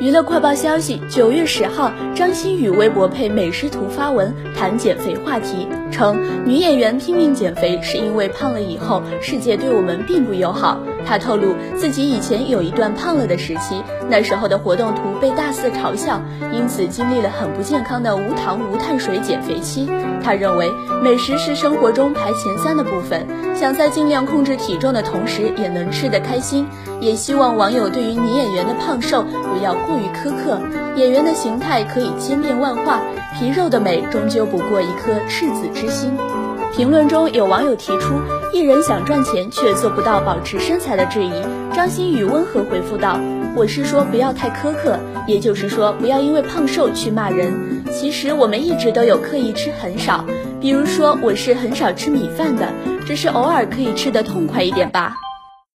娱乐快报消息：九月十号，张馨予微博配美食图发文谈减肥话题，称女演员拼命减肥是因为胖了以后世界对我们并不友好。她透露自己以前有一段胖了的时期，那时候的活动图被大肆嘲笑，因此经历了很不健康的无糖无碳水减肥期。她认为美食是生活中排前三的部分，想在尽量控制体重的同时也能吃得开心，也希望网友对于女演员的胖瘦不要。过于苛刻，演员的形态可以千变万化，皮肉的美终究不过一颗赤子之心。评论中有网友提出，艺人想赚钱却做不到保持身材的质疑，张馨予温和回复道：“我是说不要太苛刻，也就是说不要因为胖瘦去骂人。其实我们一直都有刻意吃很少，比如说我是很少吃米饭的，只是偶尔可以吃得痛快一点吧。”